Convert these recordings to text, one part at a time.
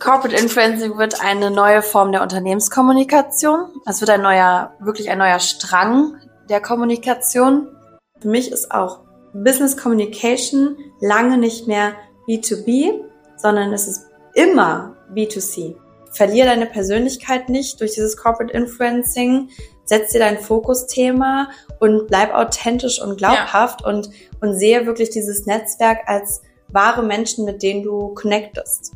Corporate Influencing wird eine neue Form der Unternehmenskommunikation. Es wird ein neuer, wirklich ein neuer Strang der Kommunikation. Für mich ist auch Business Communication lange nicht mehr B2B, sondern es ist immer B2C. Verliere deine Persönlichkeit nicht durch dieses Corporate Influencing. Setz dir dein Fokusthema und bleib authentisch und glaubhaft ja. und, und sehe wirklich dieses Netzwerk als wahre Menschen, mit denen du connectest.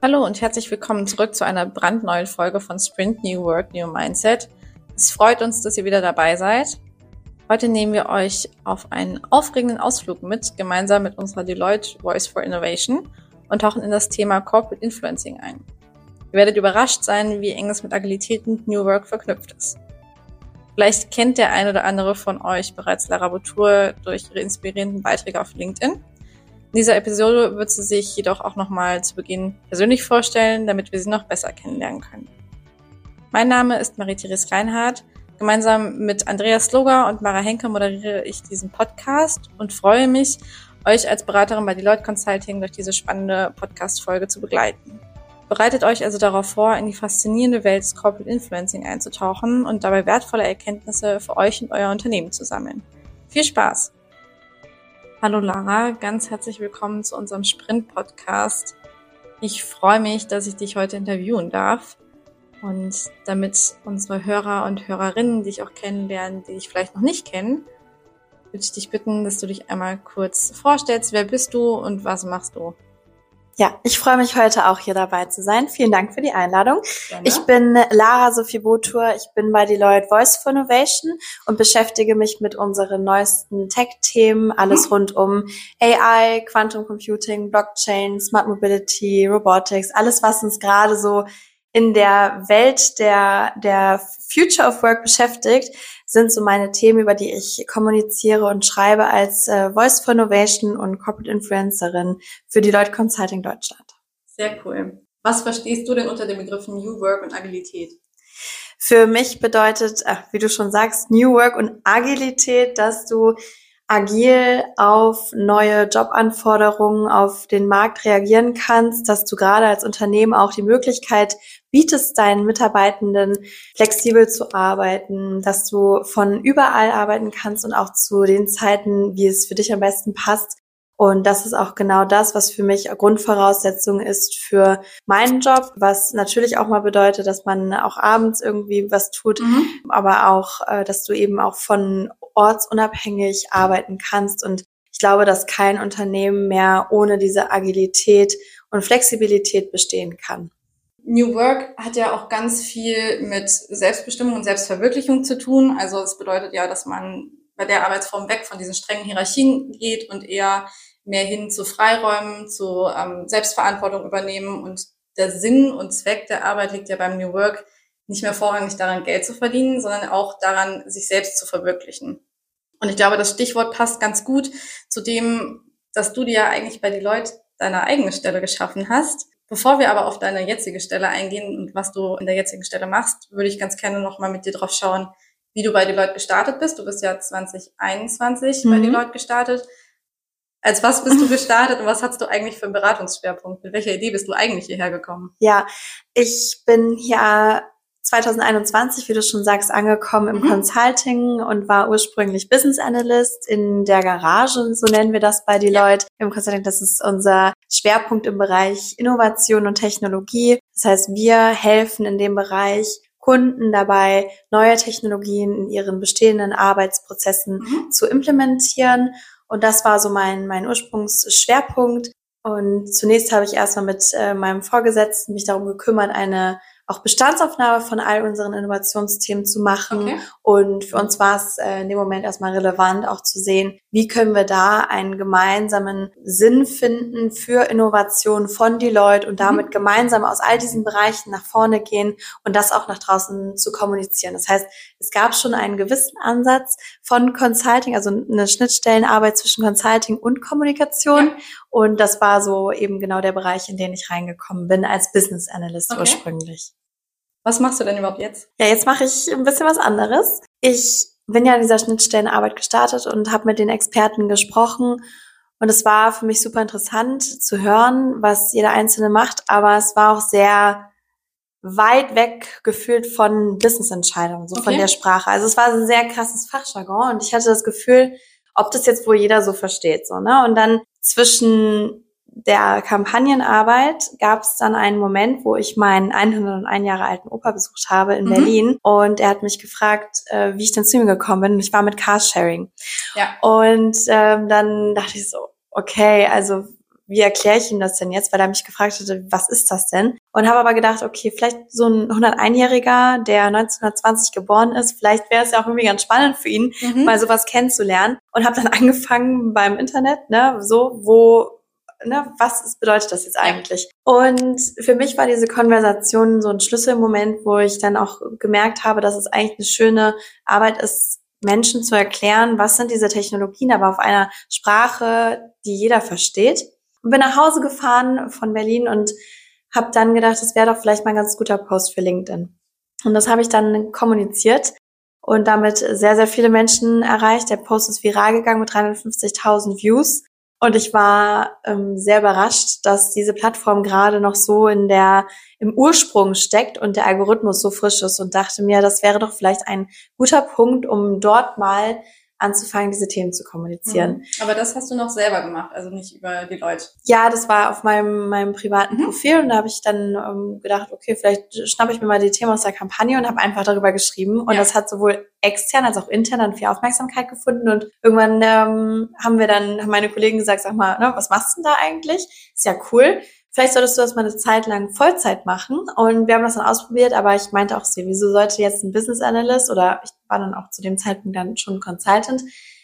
Hallo und herzlich willkommen zurück zu einer brandneuen Folge von Sprint New Work, New Mindset. Es freut uns, dass ihr wieder dabei seid. Heute nehmen wir euch auf einen aufregenden Ausflug mit, gemeinsam mit unserer Deloitte Voice for Innovation und tauchen in das Thema Corporate Influencing ein. Ihr werdet überrascht sein, wie eng es mit Agilität und New Work verknüpft ist. Vielleicht kennt der ein oder andere von euch bereits Lara Boutour durch ihre inspirierenden Beiträge auf LinkedIn. In dieser Episode wird sie sich jedoch auch nochmal zu Beginn persönlich vorstellen, damit wir sie noch besser kennenlernen können. Mein Name ist Marie-Therese Reinhardt. Gemeinsam mit Andreas Sloger und Mara Henke moderiere ich diesen Podcast und freue mich, euch als Beraterin bei Deloitte Consulting durch diese spannende Podcast-Folge zu begleiten. Bereitet euch also darauf vor, in die faszinierende Welt des Corporate Influencing einzutauchen und dabei wertvolle Erkenntnisse für euch und euer Unternehmen zu sammeln. Viel Spaß! Hallo Lara, ganz herzlich willkommen zu unserem Sprint-Podcast. Ich freue mich, dass ich dich heute interviewen darf. Und damit unsere Hörer und Hörerinnen dich auch kennenlernen, die dich vielleicht noch nicht kennen, würde ich dich bitten, dass du dich einmal kurz vorstellst. Wer bist du und was machst du? Ja, ich freue mich heute auch hier dabei zu sein. Vielen Dank für die Einladung. Gerne. Ich bin Lara Sophie Botur. Ich bin bei Deloitte Voice for Innovation und beschäftige mich mit unseren neuesten Tech-Themen, alles mhm. rund um AI, Quantum Computing, Blockchain, Smart Mobility, Robotics, alles, was uns gerade so in der Welt der, der Future of Work beschäftigt, sind so meine Themen, über die ich kommuniziere und schreibe als äh, Voice for Innovation und Corporate Influencerin für die Leute Consulting Deutschland. Sehr cool. Was verstehst du denn unter dem Begriff New Work und Agilität? Für mich bedeutet, ach, wie du schon sagst, New Work und Agilität, dass du agil auf neue Jobanforderungen auf den Markt reagieren kannst, dass du gerade als Unternehmen auch die Möglichkeit bietest deinen Mitarbeitenden flexibel zu arbeiten, dass du von überall arbeiten kannst und auch zu den Zeiten, wie es für dich am besten passt. Und das ist auch genau das, was für mich Grundvoraussetzung ist für meinen Job, was natürlich auch mal bedeutet, dass man auch abends irgendwie was tut, mhm. aber auch, äh, dass du eben auch von ortsunabhängig arbeiten kannst. Und ich glaube, dass kein Unternehmen mehr ohne diese Agilität und Flexibilität bestehen kann. New Work hat ja auch ganz viel mit Selbstbestimmung und Selbstverwirklichung zu tun. Also es bedeutet ja, dass man bei der Arbeitsform weg von diesen strengen Hierarchien geht und eher mehr hin zu Freiräumen, zu ähm, Selbstverantwortung übernehmen. Und der Sinn und Zweck der Arbeit liegt ja beim New Work nicht mehr vorrangig daran, Geld zu verdienen, sondern auch daran, sich selbst zu verwirklichen. Und ich glaube, das Stichwort passt ganz gut zu dem, dass du dir ja eigentlich bei Deloitte deine eigene Stelle geschaffen hast. Bevor wir aber auf deine jetzige Stelle eingehen und was du in der jetzigen Stelle machst, würde ich ganz gerne nochmal mit dir drauf schauen, wie du bei Deloitte gestartet bist. Du bist ja 2021 mhm. bei Deloitte gestartet. Als was bist du gestartet und was hast du eigentlich für einen Beratungsschwerpunkt? Mit welcher Idee bist du eigentlich hierher gekommen? Ja, ich bin hier 2021, wie du schon sagst, angekommen im mhm. Consulting und war ursprünglich Business Analyst in der Garage, so nennen wir das bei Deloitte. Ja. Im Consulting, das ist unser Schwerpunkt im Bereich Innovation und Technologie. Das heißt, wir helfen in dem Bereich Kunden dabei, neue Technologien in ihren bestehenden Arbeitsprozessen mhm. zu implementieren und das war so mein, mein Ursprungsschwerpunkt. Und zunächst habe ich erstmal mit äh, meinem Vorgesetzten mich darum gekümmert, eine auch Bestandsaufnahme von all unseren Innovationsthemen zu machen. Okay. Und für uns war es äh, in dem Moment erstmal relevant, auch zu sehen, wie können wir da einen gemeinsamen Sinn finden für Innovation von Deloitte und damit mhm. gemeinsam aus all diesen Bereichen nach vorne gehen und das auch nach draußen zu kommunizieren. Das heißt, es gab schon einen gewissen Ansatz von Consulting, also eine Schnittstellenarbeit zwischen Consulting und Kommunikation. Ja. Und das war so eben genau der Bereich, in den ich reingekommen bin als Business Analyst okay. ursprünglich. Was machst du denn überhaupt jetzt? Ja, jetzt mache ich ein bisschen was anderes. Ich bin ja in dieser Schnittstellenarbeit gestartet und habe mit den Experten gesprochen Und es war für mich super interessant zu hören, was jeder Einzelne macht, aber es war auch sehr weit weg gefühlt von Business-Entscheidungen, so okay. von der Sprache. Also es war ein sehr krasses Fachjargon und ich hatte das Gefühl, ob das jetzt wohl jeder so versteht, so, ne? Und dann zwischen der Kampagnenarbeit gab es dann einen Moment, wo ich meinen 101 Jahre alten Opa besucht habe in mhm. Berlin und er hat mich gefragt, äh, wie ich denn zu ihm gekommen bin. Und ich war mit Carsharing. Ja. Und ähm, dann dachte ich so, okay, also wie erkläre ich ihm das denn jetzt, weil er mich gefragt hatte, was ist das denn? Und habe aber gedacht, okay, vielleicht so ein 101-Jähriger, der 1920 geboren ist, vielleicht wäre es ja auch irgendwie ganz spannend für ihn, mhm. mal sowas kennenzulernen. Und habe dann angefangen beim Internet, ne, so, wo ne, was ist, bedeutet das jetzt eigentlich? Und für mich war diese Konversation so ein Schlüsselmoment, wo ich dann auch gemerkt habe, dass es eigentlich eine schöne Arbeit ist, Menschen zu erklären, was sind diese Technologien, aber auf einer Sprache, die jeder versteht. Und bin nach Hause gefahren von Berlin und habe dann gedacht, das wäre doch vielleicht mal ein ganz guter Post für LinkedIn. Und das habe ich dann kommuniziert und damit sehr, sehr viele Menschen erreicht. Der Post ist viral gegangen mit 350.000 Views. Und ich war ähm, sehr überrascht, dass diese Plattform gerade noch so in der, im Ursprung steckt und der Algorithmus so frisch ist und dachte mir, das wäre doch vielleicht ein guter Punkt, um dort mal anzufangen, diese Themen zu kommunizieren. Mhm. Aber das hast du noch selber gemacht, also nicht über die Leute. Ja, das war auf meinem, meinem privaten mhm. Profil und da habe ich dann ähm, gedacht, okay, vielleicht schnappe ich mir mal die Themen aus der Kampagne und habe einfach darüber geschrieben. Und ja. das hat sowohl extern als auch intern dann viel Aufmerksamkeit gefunden. Und irgendwann ähm, haben wir dann, haben meine Kollegen gesagt, sag mal, ne, was machst du denn da eigentlich? Ist ja cool vielleicht solltest du das mal eine Zeit lang Vollzeit machen. Und wir haben das dann ausprobiert, aber ich meinte auch, so, wieso sollte jetzt ein Business Analyst oder ich war dann auch zu dem Zeitpunkt dann schon Consultant,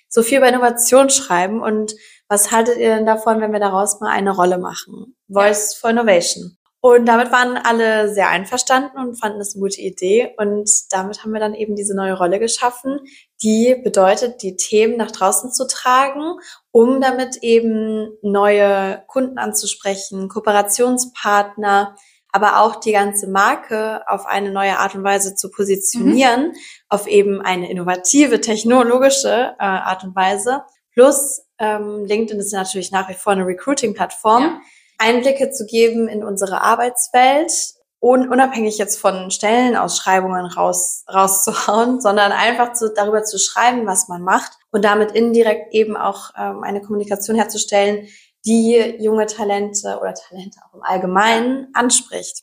so viel über Innovation schreiben und was haltet ihr denn davon, wenn wir daraus mal eine Rolle machen? Voice for Innovation. Und damit waren alle sehr einverstanden und fanden das eine gute Idee. Und damit haben wir dann eben diese neue Rolle geschaffen, die bedeutet, die Themen nach draußen zu tragen, um damit eben neue Kunden anzusprechen, Kooperationspartner, aber auch die ganze Marke auf eine neue Art und Weise zu positionieren, mhm. auf eben eine innovative, technologische äh, Art und Weise. Plus ähm, LinkedIn ist natürlich nach wie vor eine Recruiting-Plattform. Ja Einblicke zu geben in unsere Arbeitswelt, unabhängig jetzt von Stellenausschreibungen raus, rauszuhauen, sondern einfach zu, darüber zu schreiben, was man macht und damit indirekt eben auch ähm, eine Kommunikation herzustellen, die junge Talente oder Talente auch im Allgemeinen anspricht.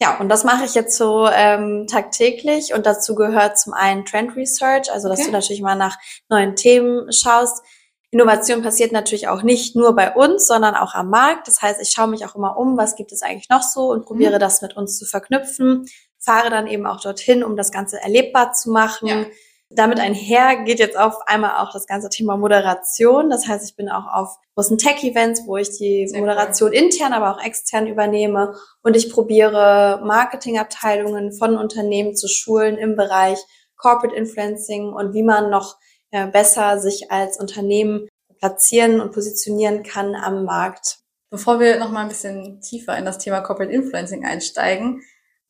Ja, und das mache ich jetzt so ähm, tagtäglich und dazu gehört zum einen Trend Research, also dass okay. du natürlich mal nach neuen Themen schaust, Innovation passiert natürlich auch nicht nur bei uns, sondern auch am Markt. Das heißt, ich schaue mich auch immer um, was gibt es eigentlich noch so und probiere mhm. das mit uns zu verknüpfen, fahre dann eben auch dorthin, um das Ganze erlebbar zu machen. Ja. Damit einher geht jetzt auf einmal auch das ganze Thema Moderation. Das heißt, ich bin auch auf großen Tech-Events, wo ich die Sehr Moderation cool. intern, aber auch extern übernehme. Und ich probiere Marketingabteilungen von Unternehmen zu schulen im Bereich Corporate Influencing und wie man noch besser sich als Unternehmen platzieren und positionieren kann am Markt. Bevor wir noch mal ein bisschen tiefer in das Thema Corporate Influencing einsteigen,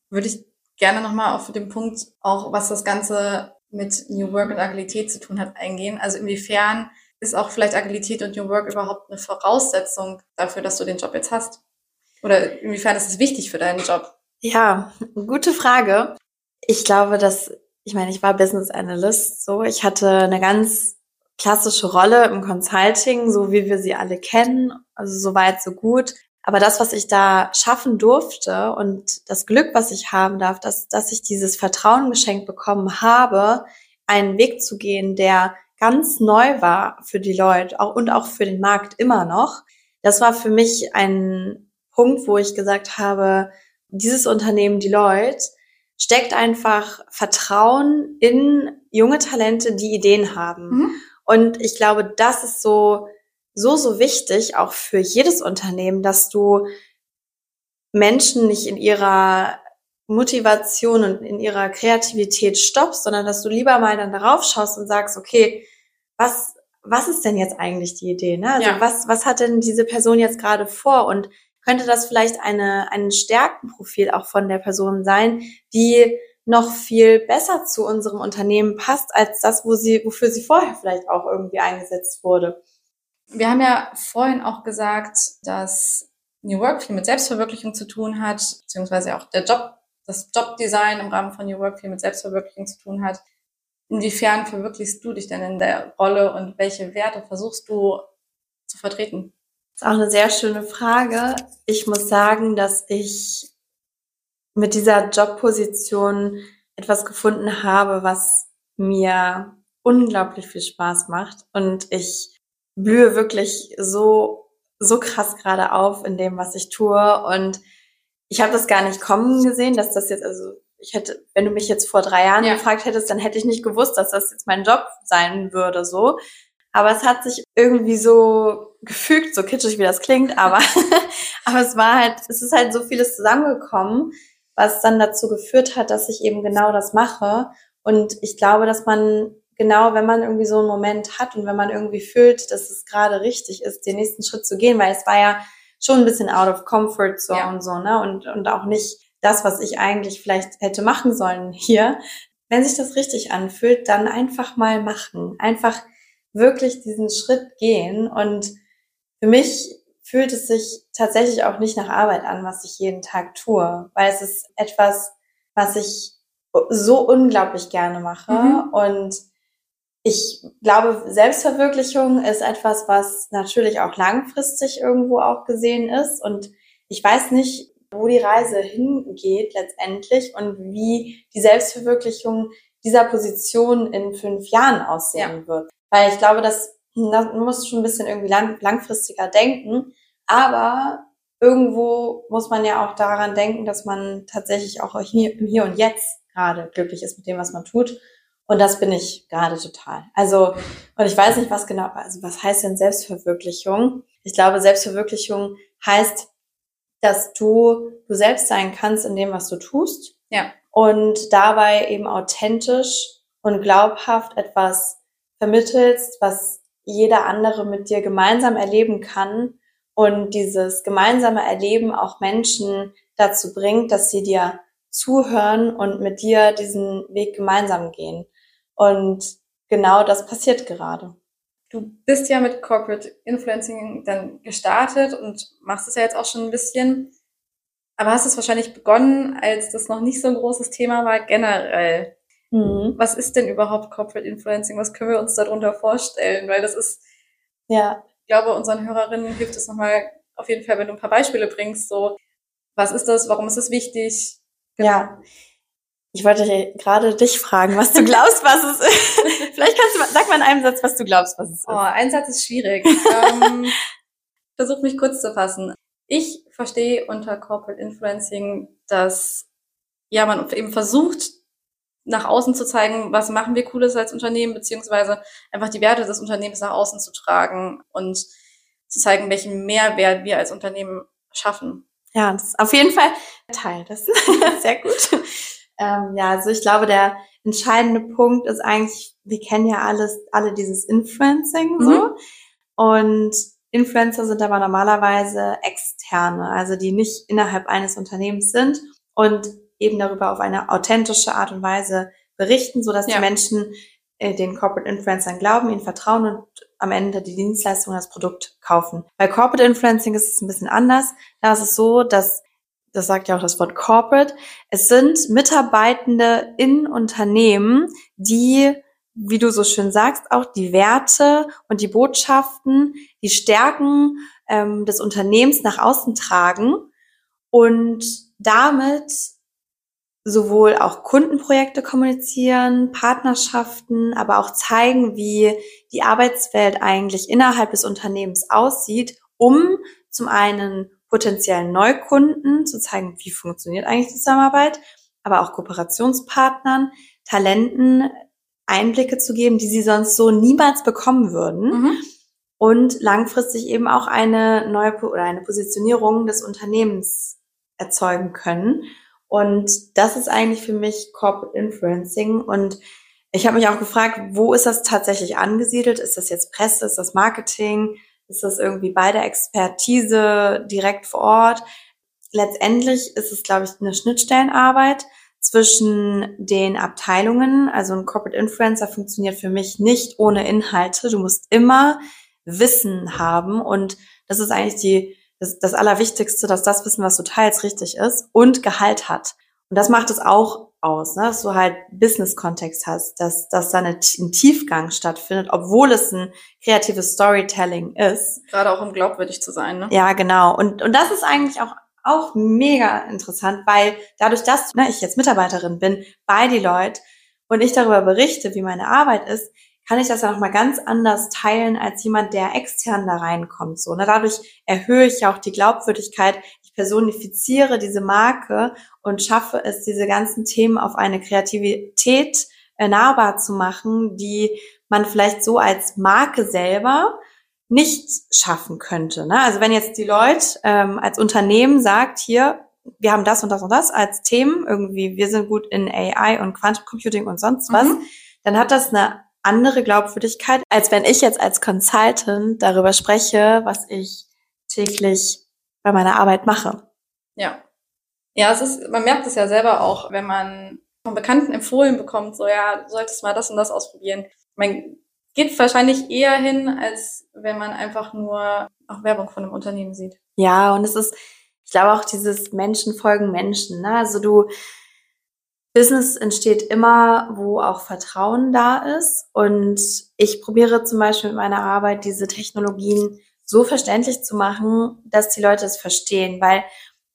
würde ich gerne noch mal auf den Punkt auch, was das Ganze mit New Work und Agilität zu tun hat, eingehen. Also inwiefern ist auch vielleicht Agilität und New Work überhaupt eine Voraussetzung dafür, dass du den Job jetzt hast? Oder inwiefern ist es wichtig für deinen Job? Ja, gute Frage. Ich glaube, dass ich meine, ich war Business Analyst, so. Ich hatte eine ganz klassische Rolle im Consulting, so wie wir sie alle kennen. Also so weit, so gut. Aber das, was ich da schaffen durfte und das Glück, was ich haben darf, dass, dass ich dieses Vertrauen geschenkt bekommen habe, einen Weg zu gehen, der ganz neu war für die Leute auch, und auch für den Markt immer noch. Das war für mich ein Punkt, wo ich gesagt habe, dieses Unternehmen, die Leute, steckt einfach Vertrauen in junge Talente, die Ideen haben. Mhm. Und ich glaube, das ist so, so, so wichtig, auch für jedes Unternehmen, dass du Menschen nicht in ihrer Motivation und in ihrer Kreativität stoppst, sondern dass du lieber mal dann darauf schaust und sagst, okay, was, was ist denn jetzt eigentlich die Idee? Ne? Also ja. was, was hat denn diese Person jetzt gerade vor? Und könnte das vielleicht eine, ein Stärkenprofil auch von der Person sein, die noch viel besser zu unserem Unternehmen passt, als das, wo sie, wofür sie vorher vielleicht auch irgendwie eingesetzt wurde. Wir haben ja vorhin auch gesagt, dass New Work viel mit Selbstverwirklichung zu tun hat, beziehungsweise auch der Job, das Jobdesign im Rahmen von New Work viel mit Selbstverwirklichung zu tun hat. Inwiefern verwirklichst du dich denn in der Rolle und welche Werte versuchst du zu vertreten? Das ist auch eine sehr schöne Frage. Ich muss sagen, dass ich mit dieser Jobposition etwas gefunden habe, was mir unglaublich viel Spaß macht und ich blühe wirklich so so krass gerade auf in dem, was ich tue und ich habe das gar nicht kommen gesehen, dass das jetzt also ich hätte, wenn du mich jetzt vor drei Jahren ja. gefragt hättest, dann hätte ich nicht gewusst, dass das jetzt mein Job sein würde, so. Aber es hat sich irgendwie so gefügt, so kitschig wie das klingt, aber, aber es war halt, es ist halt so vieles zusammengekommen, was dann dazu geführt hat, dass ich eben genau das mache. Und ich glaube, dass man genau, wenn man irgendwie so einen Moment hat und wenn man irgendwie fühlt, dass es gerade richtig ist, den nächsten Schritt zu gehen, weil es war ja schon ein bisschen out of comfort zone ja. und so, ne? Und, und auch nicht das, was ich eigentlich vielleicht hätte machen sollen hier. Wenn sich das richtig anfühlt, dann einfach mal machen. Einfach wirklich diesen Schritt gehen. Und für mich fühlt es sich tatsächlich auch nicht nach Arbeit an, was ich jeden Tag tue, weil es ist etwas, was ich so unglaublich gerne mache. Mhm. Und ich glaube, Selbstverwirklichung ist etwas, was natürlich auch langfristig irgendwo auch gesehen ist. Und ich weiß nicht, wo die Reise hingeht letztendlich und wie die Selbstverwirklichung dieser Position in fünf Jahren aussehen ja. wird. Weil ich glaube, dass man muss schon ein bisschen irgendwie lang, langfristiger denken, aber irgendwo muss man ja auch daran denken, dass man tatsächlich auch hier, im Hier und Jetzt gerade glücklich ist mit dem, was man tut. Und das bin ich gerade total. Also, und ich weiß nicht, was genau, also was heißt denn Selbstverwirklichung? Ich glaube, Selbstverwirklichung heißt, dass du du selbst sein kannst in dem, was du tust. Ja. Und dabei eben authentisch und glaubhaft etwas vermittelst, was jeder andere mit dir gemeinsam erleben kann und dieses gemeinsame Erleben auch Menschen dazu bringt, dass sie dir zuhören und mit dir diesen Weg gemeinsam gehen. Und genau das passiert gerade. Du bist ja mit Corporate Influencing dann gestartet und machst es ja jetzt auch schon ein bisschen. Aber hast es wahrscheinlich begonnen, als das noch nicht so ein großes Thema war, generell. Mhm. Was ist denn überhaupt Corporate Influencing? Was können wir uns darunter vorstellen? Weil das ist, ja, ich glaube, unseren Hörerinnen hilft es nochmal auf jeden Fall, wenn du ein paar Beispiele bringst. So, was ist das? Warum ist es wichtig? Genau. Ja. Ich wollte gerade dich fragen, was du glaubst, was es ist. Vielleicht kannst du, sag mal in einem Satz, was du glaubst, was es ist. Oh, ein Satz ist schwierig. ähm, versuch mich kurz zu fassen. Ich verstehe unter Corporate Influencing, dass ja man eben versucht, nach außen zu zeigen, was machen wir Cooles als Unternehmen, beziehungsweise einfach die Werte des Unternehmens nach außen zu tragen und zu zeigen, welchen Mehrwert wir als Unternehmen schaffen. Ja, das ist auf jeden Fall Teil. Das ist sehr gut. Ähm, ja, also ich glaube, der entscheidende Punkt ist eigentlich, wir kennen ja alles, alle dieses Influencing so. Mhm. Und Influencer sind aber normalerweise externe, also die nicht innerhalb eines Unternehmens sind und eben darüber auf eine authentische Art und Weise berichten, so dass ja. die Menschen äh, den Corporate Influencern glauben, ihnen vertrauen und am Ende die Dienstleistung, das Produkt kaufen. Bei Corporate Influencing ist es ein bisschen anders. Da ist es so, dass das sagt ja auch das Wort Corporate, es sind Mitarbeitende in Unternehmen, die, wie du so schön sagst, auch die Werte und die Botschaften, die Stärken ähm, des Unternehmens nach außen tragen und damit sowohl auch Kundenprojekte kommunizieren, Partnerschaften, aber auch zeigen, wie die Arbeitswelt eigentlich innerhalb des Unternehmens aussieht, um zum einen potenziellen Neukunden zu zeigen, wie funktioniert eigentlich die Zusammenarbeit, aber auch Kooperationspartnern, Talenten Einblicke zu geben, die sie sonst so niemals bekommen würden. Mhm. Und langfristig eben auch eine neue oder eine Positionierung des Unternehmens erzeugen können. Und das ist eigentlich für mich Corporate Influencing. Und ich habe mich auch gefragt, wo ist das tatsächlich angesiedelt? Ist das jetzt Presse? Ist das Marketing? Ist das irgendwie bei der Expertise direkt vor Ort? Letztendlich ist es, glaube ich, eine Schnittstellenarbeit zwischen den Abteilungen. Also ein Corporate Influencer funktioniert für mich nicht ohne Inhalte. Du musst immer Wissen haben. Und das ist eigentlich die, das, das Allerwichtigste, dass das Wissen, was du teilst, richtig ist und Gehalt hat. Und das macht es auch aus, ne? dass du halt Business-Kontext hast, dass, dass da eine, ein Tiefgang stattfindet, obwohl es ein kreatives Storytelling ist. Gerade auch um glaubwürdig zu sein. Ne? Ja, genau. Und, und das ist eigentlich auch, auch mega interessant, weil dadurch, dass ne, ich jetzt Mitarbeiterin bin bei Deloitte und ich darüber berichte, wie meine Arbeit ist, kann ich das ja nochmal ganz anders teilen als jemand, der extern da reinkommt. So, ne? Dadurch erhöhe ich ja auch die Glaubwürdigkeit. Ich personifiziere diese Marke und schaffe es, diese ganzen Themen auf eine Kreativität äh, nahbar zu machen, die man vielleicht so als Marke selber nicht schaffen könnte. Ne? Also wenn jetzt die Leute ähm, als Unternehmen sagt, hier, wir haben das und das und das als Themen, irgendwie, wir sind gut in AI und Quantum Computing und sonst was, mhm. dann hat das eine andere Glaubwürdigkeit, als wenn ich jetzt als Consultant darüber spreche, was ich täglich bei meiner Arbeit mache. Ja. Ja, es ist, man merkt es ja selber auch, wenn man von Bekannten empfohlen bekommt, so ja, du solltest mal das und das ausprobieren. Man geht wahrscheinlich eher hin, als wenn man einfach nur auch Werbung von einem Unternehmen sieht. Ja, und es ist, ich glaube auch dieses Menschen folgen Menschen. Ne? Also du, Business entsteht immer, wo auch Vertrauen da ist. Und ich probiere zum Beispiel mit meiner Arbeit diese Technologien so verständlich zu machen, dass die Leute es verstehen. Weil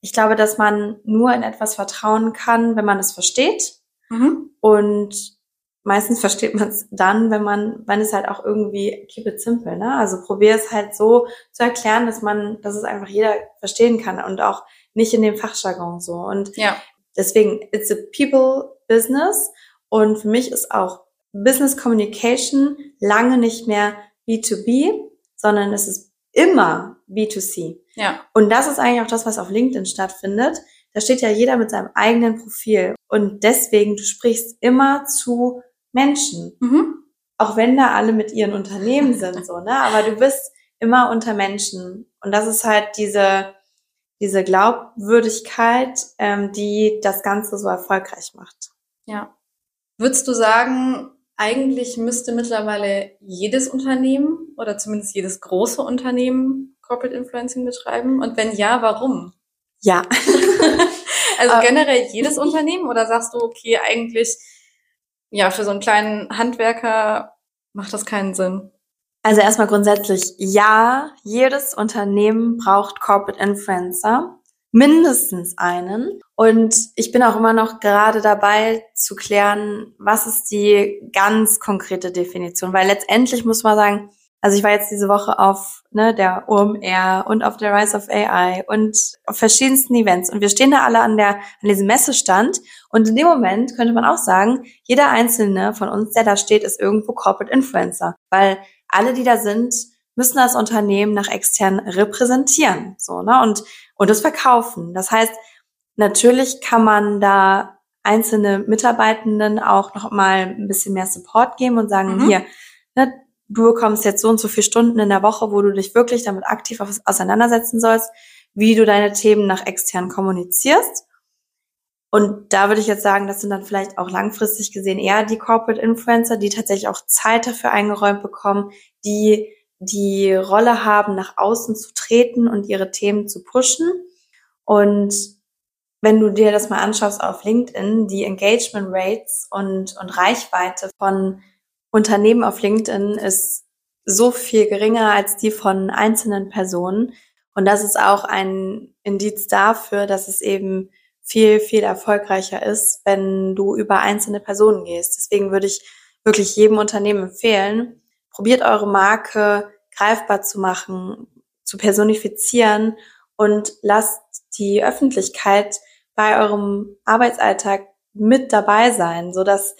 ich glaube, dass man nur in etwas vertrauen kann, wenn man es versteht. Mhm. Und meistens versteht man es dann, wenn man, wenn es halt auch irgendwie keep it simple, ne? Also probier es halt so zu erklären, dass man, dass es einfach jeder verstehen kann und auch nicht in dem Fachjargon so. Und ja. Deswegen, it's a people business. Und für mich ist auch Business Communication lange nicht mehr B2B, sondern es ist immer B2C. Ja. Und das ist eigentlich auch das, was auf LinkedIn stattfindet. Da steht ja jeder mit seinem eigenen Profil. Und deswegen, du sprichst immer zu Menschen. Mhm. Auch wenn da alle mit ihren Unternehmen sind, so, ne? Aber du bist immer unter Menschen. Und das ist halt diese, diese Glaubwürdigkeit, ähm, die das Ganze so erfolgreich macht. Ja. Würdest du sagen, eigentlich müsste mittlerweile jedes Unternehmen oder zumindest jedes große Unternehmen Corporate Influencing betreiben? Und wenn ja, warum? Ja. also generell jedes Unternehmen oder sagst du, okay, eigentlich, ja, für so einen kleinen Handwerker macht das keinen Sinn? Also erstmal grundsätzlich, ja, jedes Unternehmen braucht Corporate Influencer mindestens einen. Und ich bin auch immer noch gerade dabei zu klären, was ist die ganz konkrete Definition. Weil letztendlich muss man sagen, also ich war jetzt diese Woche auf ne, der OMR und auf der Rise of AI und auf verschiedensten Events und wir stehen da alle an der an diesem Messestand und in dem Moment könnte man auch sagen, jeder einzelne von uns, der da steht, ist irgendwo Corporate Influencer, weil alle, die da sind, müssen das Unternehmen nach extern repräsentieren, so ne und und das verkaufen. Das heißt, natürlich kann man da einzelne Mitarbeitenden auch noch mal ein bisschen mehr Support geben und sagen, mhm. hier, ne, du bekommst jetzt so und so viele Stunden in der Woche, wo du dich wirklich damit aktiv auseinandersetzen sollst, wie du deine Themen nach extern kommunizierst. Und da würde ich jetzt sagen, das sind dann vielleicht auch langfristig gesehen eher die Corporate Influencer, die tatsächlich auch Zeit dafür eingeräumt bekommen, die die Rolle haben, nach außen zu treten und ihre Themen zu pushen. Und wenn du dir das mal anschaust auf LinkedIn, die Engagement Rates und, und Reichweite von Unternehmen auf LinkedIn ist so viel geringer als die von einzelnen Personen. Und das ist auch ein Indiz dafür, dass es eben viel, viel erfolgreicher ist, wenn du über einzelne Personen gehst. Deswegen würde ich wirklich jedem Unternehmen empfehlen, probiert eure Marke greifbar zu machen, zu personifizieren und lasst die Öffentlichkeit bei eurem Arbeitsalltag mit dabei sein, so dass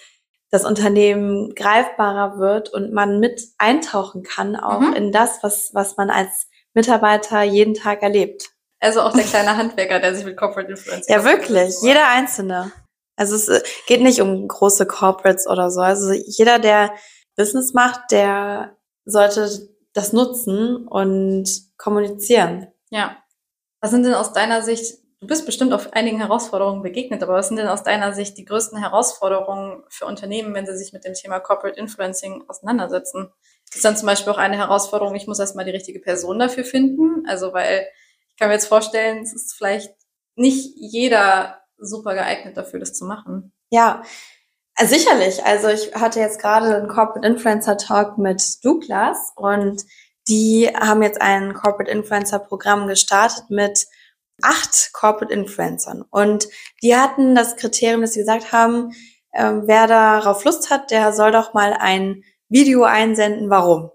das Unternehmen greifbarer wird und man mit eintauchen kann auch mhm. in das, was, was man als Mitarbeiter jeden Tag erlebt. Also auch der kleine Handwerker, der sich mit Corporate Influence. Ja, wirklich. Jeder Einzelne. Also es äh, geht nicht um große Corporates oder so. Also jeder, der Business macht, der sollte das nutzen und kommunizieren. Ja. Was sind denn aus deiner Sicht, du bist bestimmt auf einigen Herausforderungen begegnet, aber was sind denn aus deiner Sicht die größten Herausforderungen für Unternehmen, wenn sie sich mit dem Thema Corporate Influencing auseinandersetzen? ist dann zum Beispiel auch eine Herausforderung, ich muss erstmal die richtige Person dafür finden. Also weil ich kann mir jetzt vorstellen, es ist vielleicht nicht jeder super geeignet dafür, das zu machen. Ja, sicherlich. Also ich hatte jetzt gerade einen Corporate Influencer Talk mit Douglas und die haben jetzt ein Corporate Influencer Programm gestartet mit acht Corporate Influencern. Und die hatten das Kriterium, dass sie gesagt haben, äh, wer darauf Lust hat, der soll doch mal ein Video einsenden, warum.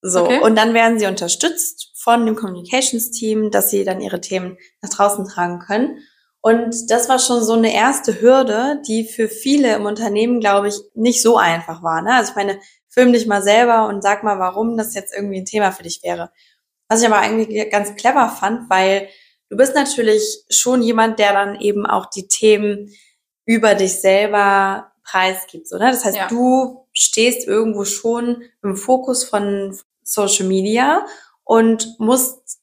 So, okay. und dann werden sie unterstützt von dem Communications Team, dass sie dann ihre Themen nach draußen tragen können. Und das war schon so eine erste Hürde, die für viele im Unternehmen, glaube ich, nicht so einfach war. Ne? Also ich meine, film dich mal selber und sag mal, warum das jetzt irgendwie ein Thema für dich wäre. Was ich aber eigentlich ganz clever fand, weil du bist natürlich schon jemand, der dann eben auch die Themen über dich selber preisgibt. So, ne? Das heißt, ja. du stehst irgendwo schon im Fokus von Social Media und musst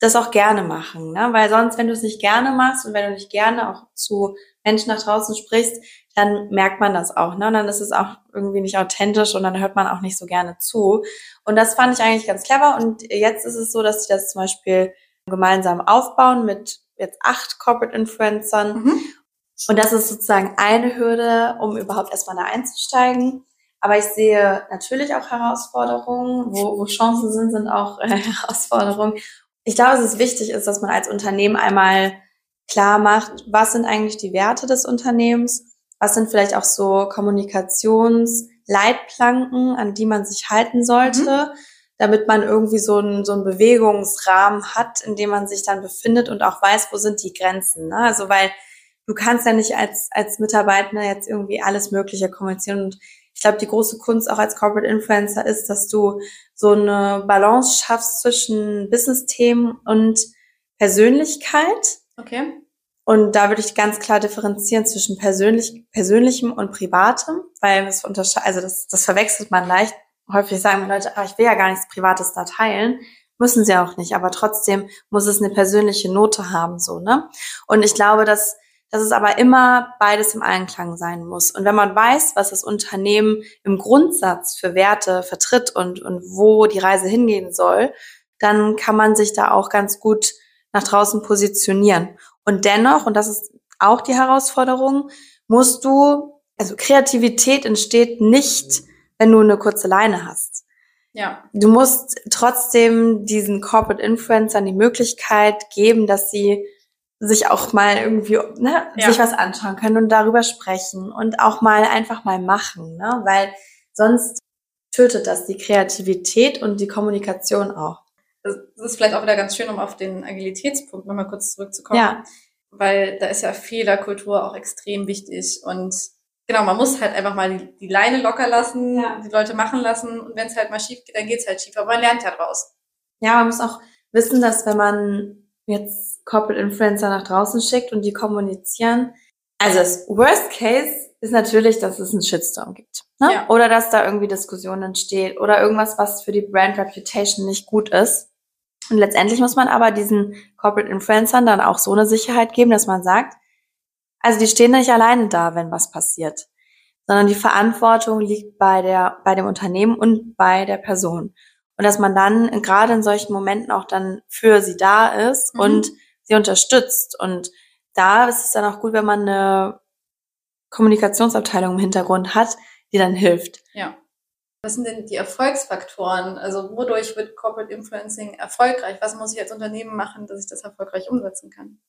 das auch gerne machen, ne? weil sonst, wenn du es nicht gerne machst und wenn du nicht gerne auch zu Menschen nach draußen sprichst, dann merkt man das auch, ne? Und dann ist es auch irgendwie nicht authentisch und dann hört man auch nicht so gerne zu. Und das fand ich eigentlich ganz clever. Und jetzt ist es so, dass sie das zum Beispiel gemeinsam aufbauen mit jetzt acht Corporate Influencern. Mhm. Und das ist sozusagen eine Hürde, um überhaupt erstmal da einzusteigen. Aber ich sehe natürlich auch Herausforderungen. Wo, wo Chancen sind, sind auch äh, Herausforderungen. Ich glaube, es ist wichtig ist, dass man als Unternehmen einmal klar macht, was sind eigentlich die Werte des Unternehmens, was sind vielleicht auch so Kommunikationsleitplanken, an die man sich halten sollte, mhm. damit man irgendwie so einen, so einen Bewegungsrahmen hat, in dem man sich dann befindet und auch weiß, wo sind die Grenzen. Ne? Also weil du kannst ja nicht als, als Mitarbeiter jetzt irgendwie alles Mögliche kommunizieren. Und ich glaube, die große Kunst auch als Corporate Influencer ist, dass du so eine Balance schaffst zwischen Business-Themen und Persönlichkeit. Okay. Und da würde ich ganz klar differenzieren zwischen persönlich, persönlichem und privatem, weil das unterscheidet, also das, das verwechselt man leicht. Häufig sagen Leute, ah, ich will ja gar nichts Privates da teilen. Müssen sie auch nicht, aber trotzdem muss es eine persönliche Note haben, so, ne? Und ich glaube, dass, dass es aber immer beides im Einklang sein muss. Und wenn man weiß, was das Unternehmen im Grundsatz für Werte vertritt und, und wo die Reise hingehen soll, dann kann man sich da auch ganz gut nach draußen positionieren. Und dennoch, und das ist auch die Herausforderung, musst du, also Kreativität entsteht nicht, wenn du eine kurze Leine hast. Ja. Du musst trotzdem diesen Corporate Influencern die Möglichkeit geben, dass sie sich auch mal irgendwie ne, ja. sich was anschauen können und darüber sprechen und auch mal einfach mal machen, ne? weil sonst tötet das die Kreativität und die Kommunikation auch das ist vielleicht auch wieder ganz schön, um auf den Agilitätspunkt nochmal kurz zurückzukommen. Ja. Weil da ist ja Fehlerkultur auch extrem wichtig. Und genau, man muss halt einfach mal die, die Leine locker lassen, ja. die Leute machen lassen. Und wenn es halt mal schief geht, dann geht's halt schief. Aber man lernt ja draus. Ja, man muss auch wissen, dass wenn man jetzt Corporate Influencer nach draußen schickt und die kommunizieren, also das Worst Case ist natürlich, dass es einen Shitstorm gibt. Ne? Ja. Oder dass da irgendwie Diskussionen entsteht oder irgendwas, was für die Brand Reputation nicht gut ist. Und letztendlich muss man aber diesen Corporate Influencern dann auch so eine Sicherheit geben, dass man sagt, also die stehen nicht alleine da, wenn was passiert, sondern die Verantwortung liegt bei der, bei dem Unternehmen und bei der Person. Und dass man dann gerade in solchen Momenten auch dann für sie da ist mhm. und sie unterstützt. Und da ist es dann auch gut, wenn man eine Kommunikationsabteilung im Hintergrund hat, die dann hilft. Ja. Was sind denn die Erfolgsfaktoren? Also wodurch wird Corporate Influencing erfolgreich? Was muss ich als Unternehmen machen, dass ich das erfolgreich umsetzen kann?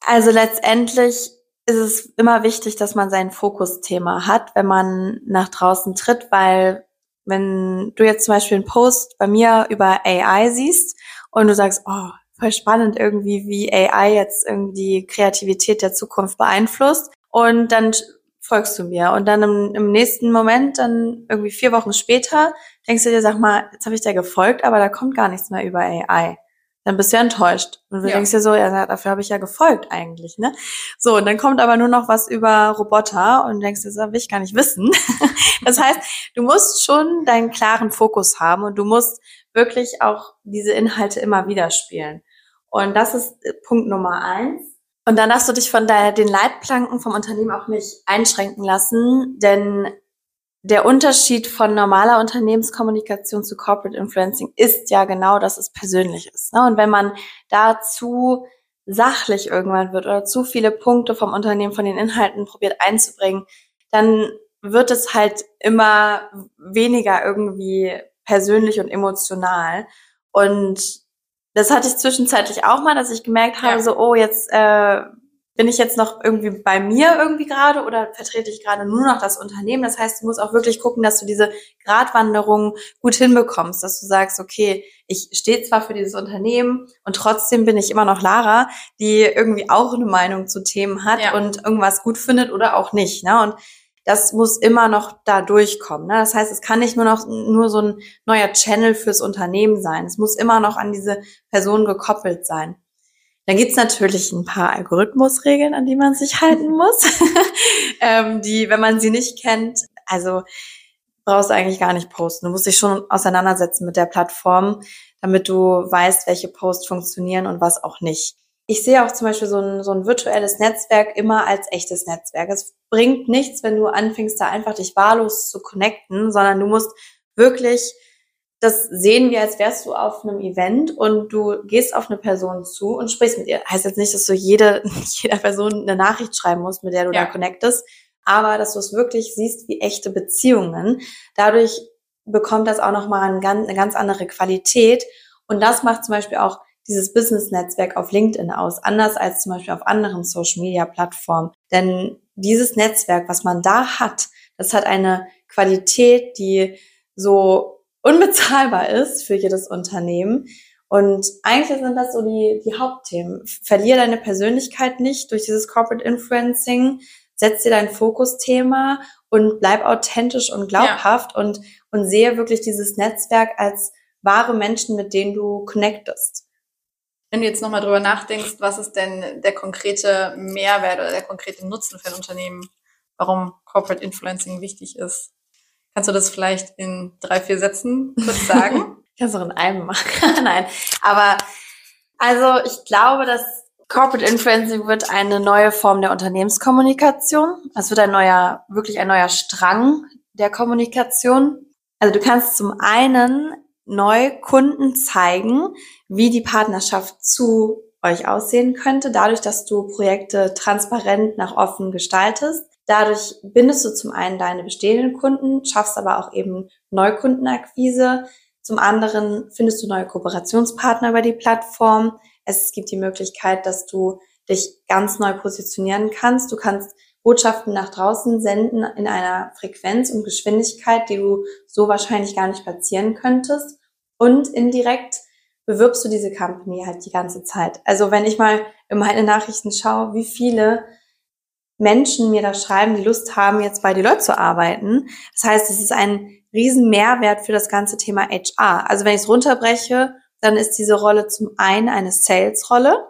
Also letztendlich ist es immer wichtig, dass man sein Fokusthema hat, wenn man nach draußen tritt, weil wenn du jetzt zum Beispiel einen Post bei mir über AI siehst und du sagst, oh, voll spannend irgendwie, wie AI jetzt irgendwie die Kreativität der Zukunft beeinflusst und dann folgst du mir. Und dann im, im nächsten Moment, dann irgendwie vier Wochen später, denkst du dir, sag mal, jetzt habe ich da gefolgt, aber da kommt gar nichts mehr über AI. Dann bist du enttäuscht. Und du ja. denkst dir so, ja, dafür habe ich ja gefolgt eigentlich, ne? So, und dann kommt aber nur noch was über Roboter und denkst dir, das will ich gar nicht wissen. das heißt, du musst schon deinen klaren Fokus haben und du musst wirklich auch diese Inhalte immer wieder spielen. Und das ist Punkt Nummer eins. Und dann darfst du dich von der, den Leitplanken vom Unternehmen auch nicht einschränken lassen, denn der Unterschied von normaler Unternehmenskommunikation zu Corporate Influencing ist ja genau, dass es persönlich ist. Ne? Und wenn man dazu sachlich irgendwann wird oder zu viele Punkte vom Unternehmen, von den Inhalten probiert einzubringen, dann wird es halt immer weniger irgendwie persönlich und emotional. Und das hatte ich zwischenzeitlich auch mal, dass ich gemerkt habe, ja. so, oh, jetzt äh, bin ich jetzt noch irgendwie bei mir irgendwie gerade oder vertrete ich gerade nur noch das Unternehmen? Das heißt, du musst auch wirklich gucken, dass du diese Gratwanderung gut hinbekommst, dass du sagst, okay, ich stehe zwar für dieses Unternehmen und trotzdem bin ich immer noch Lara, die irgendwie auch eine Meinung zu Themen hat ja. und irgendwas gut findet oder auch nicht. Ne? Und das muss immer noch da durchkommen. Ne? Das heißt, es kann nicht nur noch nur so ein neuer Channel fürs Unternehmen sein. Es muss immer noch an diese Person gekoppelt sein. Dann gibt's natürlich ein paar Algorithmusregeln, an die man sich halten muss, ähm, die, wenn man sie nicht kennt, also brauchst du eigentlich gar nicht posten. Du musst dich schon auseinandersetzen mit der Plattform, damit du weißt, welche Posts funktionieren und was auch nicht. Ich sehe auch zum Beispiel so ein, so ein virtuelles Netzwerk immer als echtes Netzwerk. Es bringt nichts, wenn du anfängst, da einfach dich wahllos zu connecten, sondern du musst wirklich das sehen wir, als wärst du auf einem Event und du gehst auf eine Person zu und sprichst mit ihr. Heißt jetzt nicht, dass du jede, jeder Person eine Nachricht schreiben musst, mit der du ja. da connectest, aber dass du es wirklich siehst wie echte Beziehungen. Dadurch bekommt das auch nochmal ganz, eine ganz andere Qualität. Und das macht zum Beispiel auch dieses Business-Netzwerk auf LinkedIn aus, anders als zum Beispiel auf anderen Social-Media-Plattformen. Denn dieses Netzwerk, was man da hat, das hat eine Qualität, die so unbezahlbar ist für jedes Unternehmen. Und eigentlich sind das so die, die Hauptthemen. Verlier deine Persönlichkeit nicht durch dieses Corporate Influencing, setz dir dein Fokusthema und bleib authentisch und glaubhaft ja. und, und sehe wirklich dieses Netzwerk als wahre Menschen, mit denen du connectest. Wenn du jetzt nochmal drüber nachdenkst, was ist denn der konkrete Mehrwert oder der konkrete Nutzen für ein Unternehmen, warum Corporate Influencing wichtig ist? Kannst du das vielleicht in drei, vier Sätzen kurz sagen? Kannst du auch in einem machen. Nein. Aber also ich glaube, dass Corporate Influencing wird eine neue Form der Unternehmenskommunikation. Es wird ein neuer, wirklich ein neuer Strang der Kommunikation. Also du kannst zum einen neu Kunden zeigen, wie die Partnerschaft zu euch aussehen könnte, dadurch, dass du Projekte transparent nach offen gestaltest. Dadurch bindest du zum einen deine bestehenden Kunden, schaffst aber auch eben Neukundenakquise. Zum anderen findest du neue Kooperationspartner über die Plattform. Es gibt die Möglichkeit, dass du dich ganz neu positionieren kannst. Du kannst Botschaften nach draußen senden in einer Frequenz und Geschwindigkeit, die du so wahrscheinlich gar nicht platzieren könntest. Und indirekt bewirbst du diese Company halt die ganze Zeit. Also wenn ich mal in meine Nachrichten schaue, wie viele Menschen mir da schreiben, die Lust haben, jetzt bei Deloitte zu arbeiten. Das heißt, es ist ein riesen Mehrwert für das ganze Thema HR. Also wenn ich es runterbreche, dann ist diese Rolle zum einen eine Sales-Rolle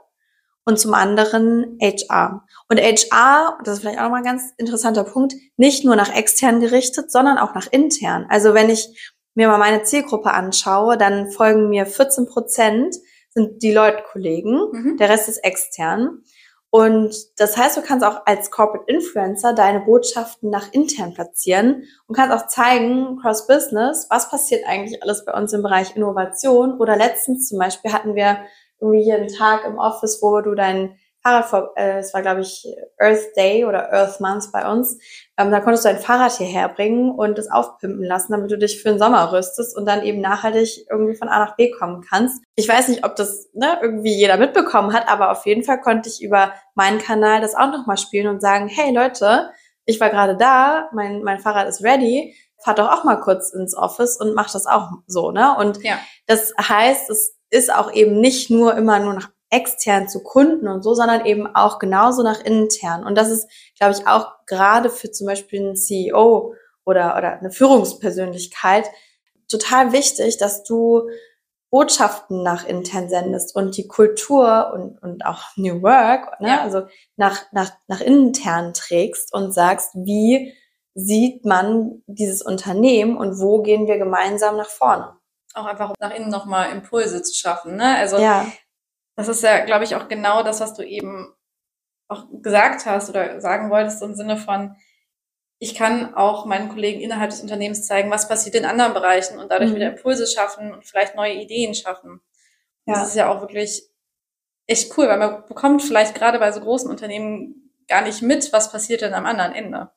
und zum anderen HR. Und HR, das ist vielleicht auch nochmal ein ganz interessanter Punkt, nicht nur nach extern gerichtet, sondern auch nach intern. Also wenn ich mir mal meine Zielgruppe anschaue, dann folgen mir 14 Prozent sind die Leute-Kollegen, mhm. der Rest ist extern. Und das heißt, du kannst auch als Corporate Influencer deine Botschaften nach intern platzieren und kannst auch zeigen, cross Business, was passiert eigentlich alles bei uns im Bereich Innovation. Oder letztens zum Beispiel hatten wir irgendwie hier einen Tag im Office, wo du dein Fahrrad, vor, äh, es war glaube ich Earth Day oder Earth Month bei uns, ähm, da konntest du dein Fahrrad hierher bringen und es aufpimpen lassen, damit du dich für den Sommer rüstest und dann eben nachhaltig irgendwie von A nach B kommen kannst. Ich weiß nicht, ob das ne, irgendwie jeder mitbekommen hat, aber auf jeden Fall konnte ich über meinen Kanal das auch nochmal spielen und sagen, hey Leute, ich war gerade da, mein, mein Fahrrad ist ready, fahrt doch auch mal kurz ins Office und macht das auch so, ne? Und ja. das heißt, es ist auch eben nicht nur immer nur nach extern zu Kunden und so, sondern eben auch genauso nach intern. Und das ist, glaube ich, auch gerade für zum Beispiel einen CEO oder, oder eine Führungspersönlichkeit total wichtig, dass du Botschaften nach intern sendest und die Kultur und, und auch New Work, ne? Ja. also nach, nach, nach intern trägst und sagst, wie sieht man dieses Unternehmen und wo gehen wir gemeinsam nach vorne. Auch einfach nach innen nochmal Impulse zu schaffen. Ne? Also ja. Das ist ja, glaube ich, auch genau das, was du eben auch gesagt hast oder sagen wolltest im Sinne von, ich kann auch meinen Kollegen innerhalb des Unternehmens zeigen, was passiert in anderen Bereichen und dadurch Mhm. wieder Impulse schaffen und vielleicht neue Ideen schaffen. Ja. Das ist ja auch wirklich echt cool, weil man bekommt vielleicht gerade bei so großen Unternehmen gar nicht mit, was passiert denn am anderen Ende.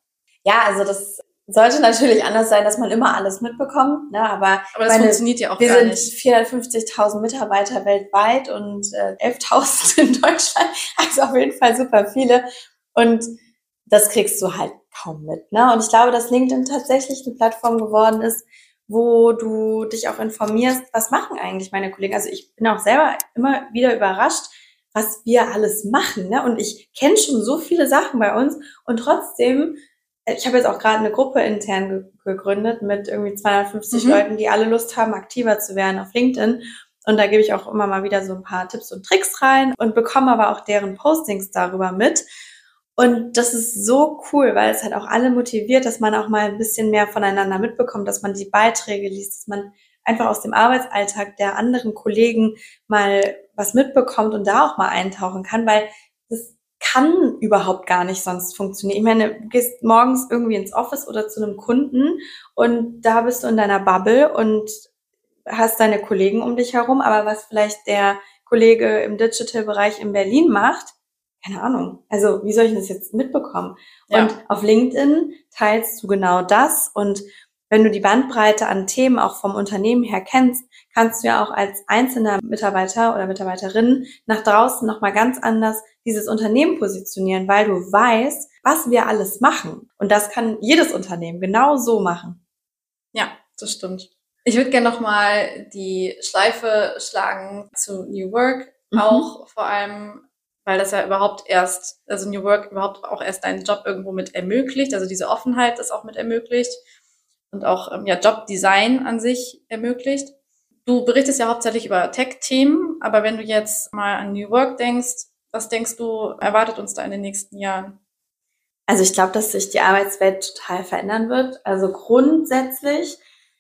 Ja, also das sollte natürlich anders sein, dass man immer alles mitbekommt, ne? aber Aber das Meine- funktioniert ja auch wir gar sind nicht. 450.000 Mitarbeiter weltweit und äh, 11.000 in Deutschland, also auf jeden Fall super viele und das kriegst du halt kaum mit. Ne? Und ich glaube, dass LinkedIn tatsächlich eine Plattform geworden ist, wo du dich auch informierst, was machen eigentlich meine Kollegen. Also ich bin auch selber immer wieder überrascht, was wir alles machen. Ne? Und ich kenne schon so viele Sachen bei uns und trotzdem, ich habe jetzt auch gerade eine Gruppe intern ge gegründet mit irgendwie 250 Mhm. Leuten, die alle Lust haben, aktiver zu werden auf LinkedIn. Und da gebe ich auch immer mal wieder so ein paar Tipps und Tricks rein und bekomme aber auch deren Postings darüber mit. Und das ist so cool, weil es halt auch alle motiviert, dass man auch mal ein bisschen mehr voneinander mitbekommt, dass man die Beiträge liest, dass man einfach aus dem Arbeitsalltag der anderen Kollegen mal was mitbekommt und da auch mal eintauchen kann, weil kann überhaupt gar nicht sonst funktionieren. Ich meine, du gehst morgens irgendwie ins Office oder zu einem Kunden und da bist du in deiner Bubble und hast deine Kollegen um dich herum, aber was vielleicht der Kollege im Digital-Bereich in Berlin macht, keine Ahnung. Also wie soll ich das jetzt mitbekommen? Ja. Und auf LinkedIn teilst du genau das und wenn du die Bandbreite an Themen auch vom Unternehmen her kennst, kannst du ja auch als einzelner Mitarbeiter oder Mitarbeiterin nach draußen nochmal ganz anders dieses Unternehmen positionieren, weil du weißt, was wir alles machen. Und das kann jedes Unternehmen genau so machen. Ja, das stimmt. Ich würde gerne nochmal die Schleife schlagen zu New Work, Mhm. auch vor allem, weil das ja überhaupt erst, also New Work überhaupt auch erst deinen Job irgendwo mit ermöglicht, also diese Offenheit ist auch mit ermöglicht und auch ähm, ja, Jobdesign an sich ermöglicht. Du berichtest ja hauptsächlich über Tech-Themen, aber wenn du jetzt mal an New Work denkst, was denkst du, erwartet uns da in den nächsten Jahren? Also ich glaube, dass sich die Arbeitswelt total verändern wird. Also grundsätzlich,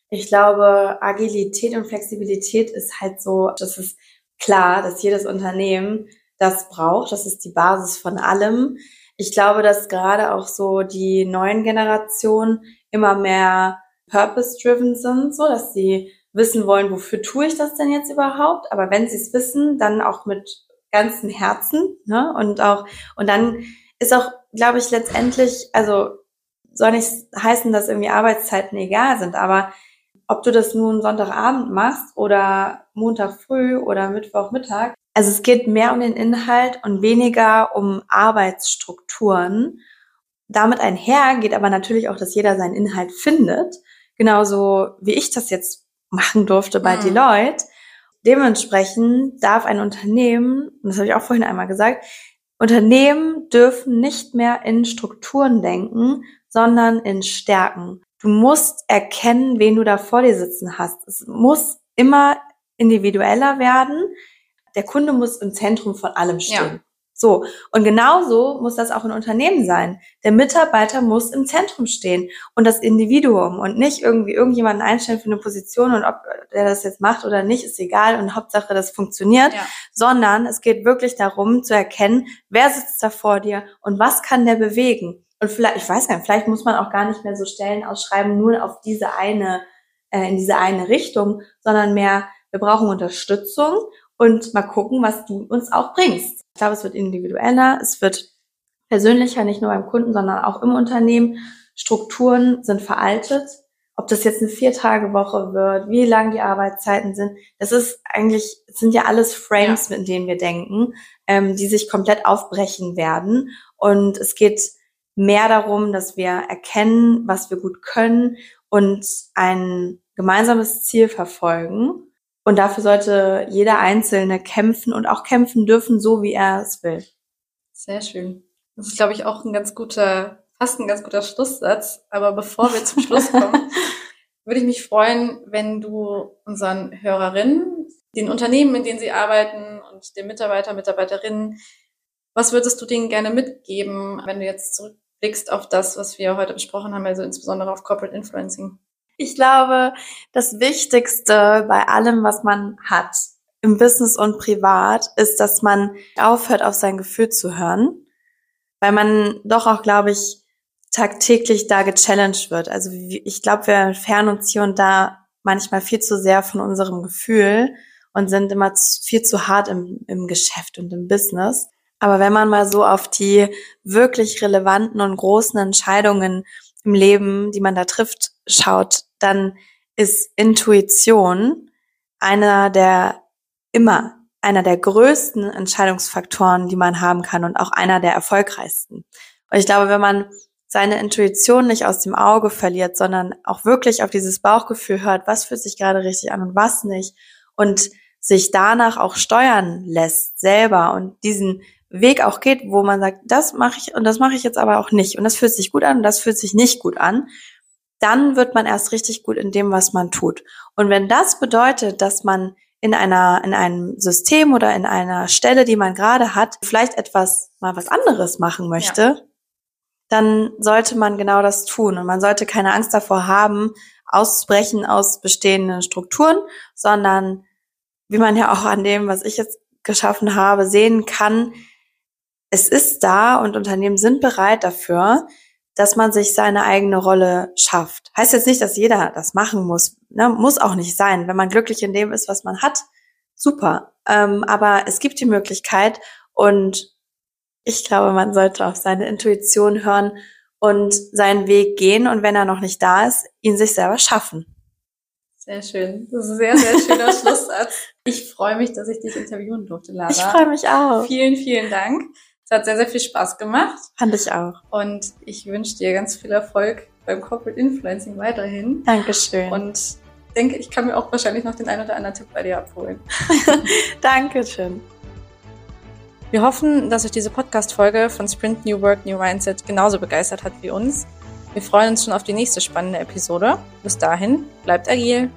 ich glaube, Agilität und Flexibilität ist halt so, das ist klar, dass jedes Unternehmen das braucht. Das ist die Basis von allem. Ich glaube, dass gerade auch so die neuen Generationen immer mehr purpose-driven sind, so dass sie wissen wollen, wofür tue ich das denn jetzt überhaupt? Aber wenn sie es wissen, dann auch mit ganzem Herzen, ne? Und auch, und dann ist auch, glaube ich, letztendlich, also soll nicht heißen, dass irgendwie Arbeitszeiten egal sind, aber ob du das nun Sonntagabend machst oder Montag früh oder Mittwochmittag, also es geht mehr um den Inhalt und weniger um Arbeitsstrukturen. Damit einher geht aber natürlich auch, dass jeder seinen Inhalt findet, genauso wie ich das jetzt machen durfte bei Mhm. Deloitte. Dementsprechend darf ein Unternehmen, und das habe ich auch vorhin einmal gesagt, Unternehmen dürfen nicht mehr in Strukturen denken, sondern in Stärken. Du musst erkennen, wen du da vor dir sitzen hast. Es muss immer individueller werden. Der Kunde muss im Zentrum von allem stehen. Ja. So. Und genauso muss das auch in Unternehmen sein. Der Mitarbeiter muss im Zentrum stehen und das Individuum und nicht irgendwie irgendjemanden einstellen für eine Position und ob der das jetzt macht oder nicht, ist egal und Hauptsache das funktioniert Ja. sondern es geht wirklich darum zu erkennen, wer sitzt da vor dir und was kann der bewegen. Und vielleicht, ich weiß gar nicht, vielleicht muss man auch gar nicht mehr so Stellen ausschreiben, nur auf diese eine, äh, in diese eine Richtung, sondern mehr, wir brauchen Unterstützung und mal gucken, was du uns auch bringst. Ich glaube, es wird individueller, es wird persönlicher, nicht nur beim Kunden, sondern auch im Unternehmen. Strukturen sind veraltet. Ob das jetzt eine Viertagewoche wird, wie lang die Arbeitszeiten sind, das ist eigentlich, es sind ja alles Frames, mit denen wir denken, ähm, die sich komplett aufbrechen werden. Und es geht mehr darum, dass wir erkennen, was wir gut können und ein gemeinsames Ziel verfolgen. Und dafür sollte jeder Einzelne kämpfen und auch kämpfen dürfen, so wie er es will. Sehr schön. Das ist, glaube ich, auch ein ganz guter, fast ein ganz guter Schlusssatz. Aber bevor wir zum Schluss kommen, würde ich mich freuen, wenn du unseren Hörerinnen, den Unternehmen, in denen sie arbeiten und den Mitarbeiter, Mitarbeiterinnen, was würdest du denen gerne mitgeben, wenn du jetzt zurückblickst auf das, was wir heute besprochen haben, also insbesondere auf Corporate Influencing? Ich glaube, das Wichtigste bei allem, was man hat, im Business und privat, ist, dass man aufhört, auf sein Gefühl zu hören. Weil man doch auch, glaube ich, tagtäglich da gechallenged wird. Also ich glaube, wir entfernen uns hier und da manchmal viel zu sehr von unserem Gefühl und sind immer viel zu hart im, im Geschäft und im Business. Aber wenn man mal so auf die wirklich relevanten und großen Entscheidungen im Leben, die man da trifft, schaut, dann ist Intuition einer der immer einer der größten Entscheidungsfaktoren, die man haben kann und auch einer der erfolgreichsten. Und ich glaube, wenn man seine Intuition nicht aus dem Auge verliert, sondern auch wirklich auf dieses Bauchgefühl hört, was fühlt sich gerade richtig an und was nicht und sich danach auch steuern lässt selber und diesen Weg auch geht, wo man sagt, das mache ich und das mache ich jetzt aber auch nicht und das fühlt sich gut an und das fühlt sich nicht gut an, dann wird man erst richtig gut in dem, was man tut. Und wenn das bedeutet, dass man in einer, in einem System oder in einer Stelle, die man gerade hat, vielleicht etwas, mal was anderes machen möchte, ja. dann sollte man genau das tun. Und man sollte keine Angst davor haben, auszubrechen aus bestehenden Strukturen, sondern wie man ja auch an dem, was ich jetzt geschaffen habe, sehen kann, es ist da und Unternehmen sind bereit dafür, dass man sich seine eigene Rolle schafft. Heißt jetzt nicht, dass jeder das machen muss. Ne? Muss auch nicht sein. Wenn man glücklich in dem ist, was man hat, super. Ähm, aber es gibt die Möglichkeit und ich glaube, man sollte auf seine Intuition hören und seinen Weg gehen und wenn er noch nicht da ist, ihn sich selber schaffen. Sehr schön. Das ist ein sehr, sehr schöner Schlusssatz. Ich freue mich, dass ich dich interviewen durfte, Lara. Ich freue mich auch. Vielen, vielen Dank. Es hat sehr, sehr viel Spaß gemacht. Fand ich auch. Und ich wünsche dir ganz viel Erfolg beim Corporate Influencing weiterhin. Dankeschön. Und denke, ich kann mir auch wahrscheinlich noch den einen oder anderen Tipp bei dir abholen. Dankeschön. Wir hoffen, dass euch diese Podcast-Folge von Sprint New Work, New Mindset genauso begeistert hat wie uns. Wir freuen uns schon auf die nächste spannende Episode. Bis dahin, bleibt agil.